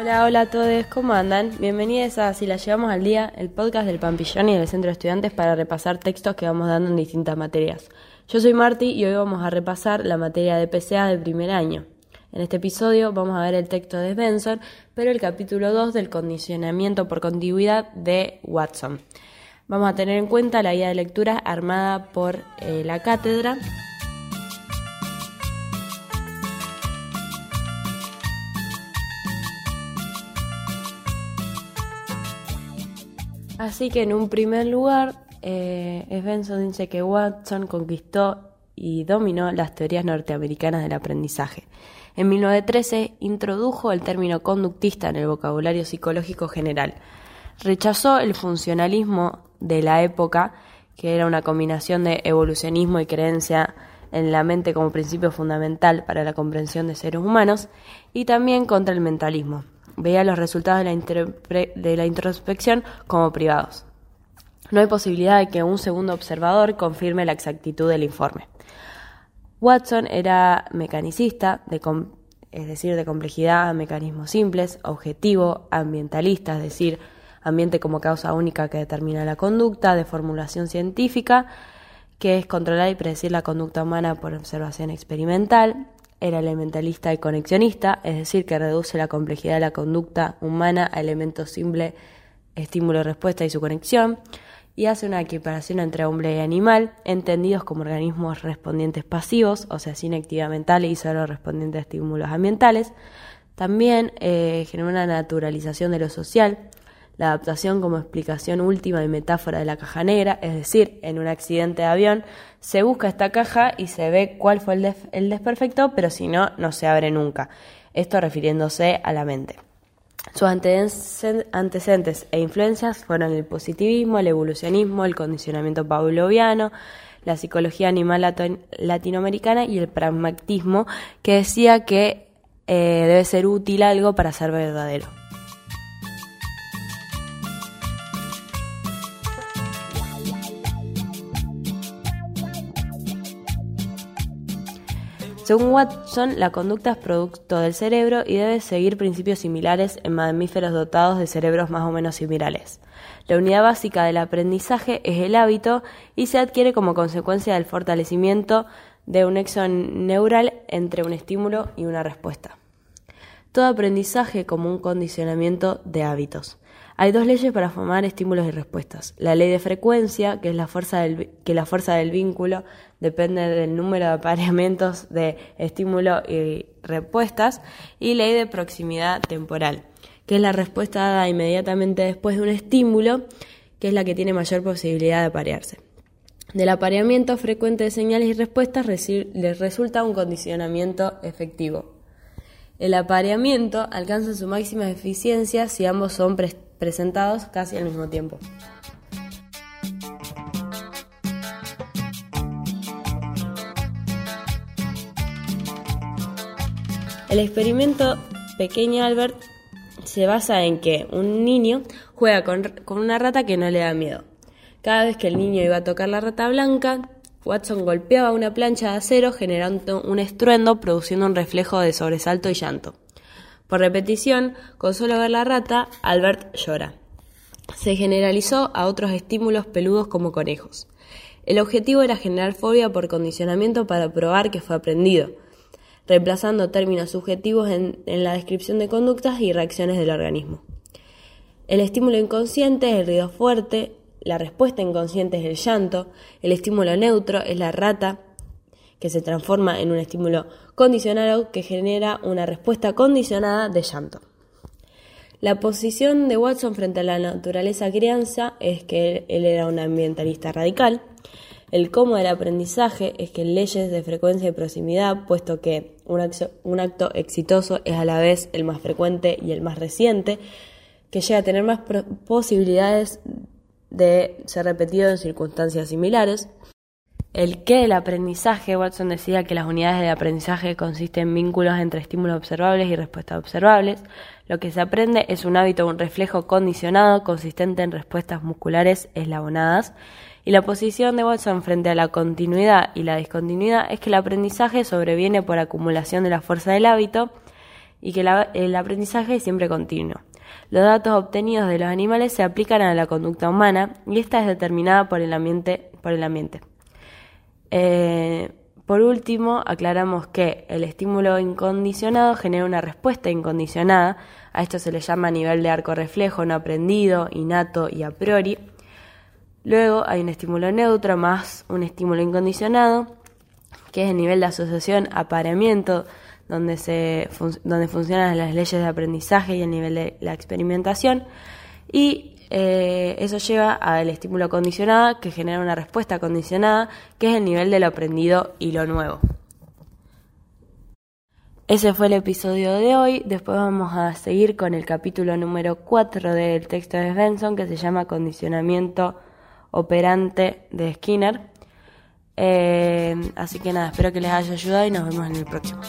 Hola, hola a todos, ¿cómo andan? Bienvenidos a Si la llevamos al día, el podcast del Pampillón y del Centro de Estudiantes para repasar textos que vamos dando en distintas materias. Yo soy Marti y hoy vamos a repasar la materia de PCA del primer año. En este episodio vamos a ver el texto de Benson, pero el capítulo 2 del condicionamiento por contigüidad de Watson. Vamos a tener en cuenta la guía de lectura armada por eh, la cátedra Así que en un primer lugar, eh, Svensson dice que Watson conquistó y dominó las teorías norteamericanas del aprendizaje. En 1913 introdujo el término conductista en el vocabulario psicológico general. Rechazó el funcionalismo de la época, que era una combinación de evolucionismo y creencia en la mente como principio fundamental para la comprensión de seres humanos, y también contra el mentalismo, veía los resultados de la, introspección como privados. No hay posibilidad de que un segundo observador confirme la exactitud del informe. Watson era mecanicista, es decir, de complejidad, mecanismos simples, objetivo, ambientalista, es decir, ambiente como causa única que determina la conducta, de formulación científica, que es controlar y predecir la conducta humana por observación experimental, era elementalista y conexionista, es decir, que reduce la complejidad de la conducta humana a elementos simples, estímulo-respuesta y su conexión, y hace una equiparación entre hombre y animal, entendidos como organismos respondientes pasivos, o sea, sin actividad mental y solo respondientes a estímulos ambientales. También eh, genera una naturalización de lo social, la adaptación como explicación última y metáfora de la caja negra, es decir, en un accidente de avión se busca esta caja y se ve cuál fue el, desperfecto, pero si no, no se abre nunca. Esto refiriéndose a la mente. Sus antecedentes e influencias fueron el positivismo, el evolucionismo, el condicionamiento pavloviano, la psicología animal latinoamericana y el pragmatismo, que decía que eh, debe ser útil algo para ser verdadero. Según Watson, la conducta es producto del cerebro y debe seguir principios similares en mamíferos dotados de cerebros más o menos similares. La unidad básica del aprendizaje es el hábito y se adquiere como consecuencia del fortalecimiento de un nexo neural entre un estímulo y una respuesta. Todo aprendizaje como un condicionamiento de hábitos. Hay dos leyes para formar estímulos y respuestas. La ley de frecuencia, que es la fuerza del, que la fuerza del vínculo depende del número de apareamientos de estímulo y respuestas, y ley de proximidad temporal, que es la respuesta dada inmediatamente después de un estímulo, que es la que tiene mayor posibilidad de aparearse. Del apareamiento frecuente de señales y respuestas les resulta un condicionamiento efectivo. El apareamiento alcanza su máxima eficiencia si ambos son presentados casi al mismo tiempo. El experimento Pequeño Albert se basa en que un niño juega con, una rata que no le da miedo. Cada vez que el niño iba a tocar la rata blanca, Watson golpeaba una plancha de acero generando un estruendo produciendo un reflejo de sobresalto y llanto. Por repetición, con solo ver la rata, Albert llora. Se generalizó a otros estímulos peludos como conejos. El objetivo era generar fobia por condicionamiento para probar que fue aprendido, reemplazando términos subjetivos en, en la descripción de conductas y reacciones del organismo. El estímulo inconsciente es el ruido fuerte, la respuesta inconsciente es el llanto, el estímulo neutro es la rata, que se transforma en un estímulo condicionado que genera una respuesta condicionada de llanto. La posición de Watson frente a la naturaleza crianza es que él era un ambientalista radical. El cómo del aprendizaje es que leyes de frecuencia y proximidad, puesto que un acto, un acto exitoso es a la vez el más frecuente y el más reciente, que llega a tener más posibilidades de ser repetido en circunstancias similares. El qué del aprendizaje, Watson decía que las unidades de aprendizaje consisten en vínculos entre estímulos observables y respuestas observables. Lo que se aprende es un hábito un reflejo condicionado consistente en respuestas musculares eslabonadas. Y la posición de Watson frente a la continuidad y la discontinuidad es que el aprendizaje sobreviene por acumulación de la fuerza del hábito y que el aprendizaje es siempre continuo. Los datos obtenidos de los animales se aplican a la conducta humana y esta es determinada por el ambiente. Por. Eh, último, aclaramos que el estímulo incondicionado genera una respuesta incondicionada. A esto se le llama nivel de arco reflejo no aprendido, innato y a priori. Luego hay un estímulo neutro más un estímulo incondicionado, que es el nivel de asociación apareamiento, donde, se, donde funcionan las leyes de aprendizaje y el nivel de la experimentación. Y eh, eso lleva al estímulo condicionado que genera una respuesta condicionada que es el nivel de lo aprendido y lo nuevo. Ese fue el episodio de hoy. Después vamos a seguir con el capítulo número 4 del texto de Svensson que se llama Condicionamiento operante de Skinner. Eh, así que nada, espero que les haya ayudado y nos vemos en el próximo.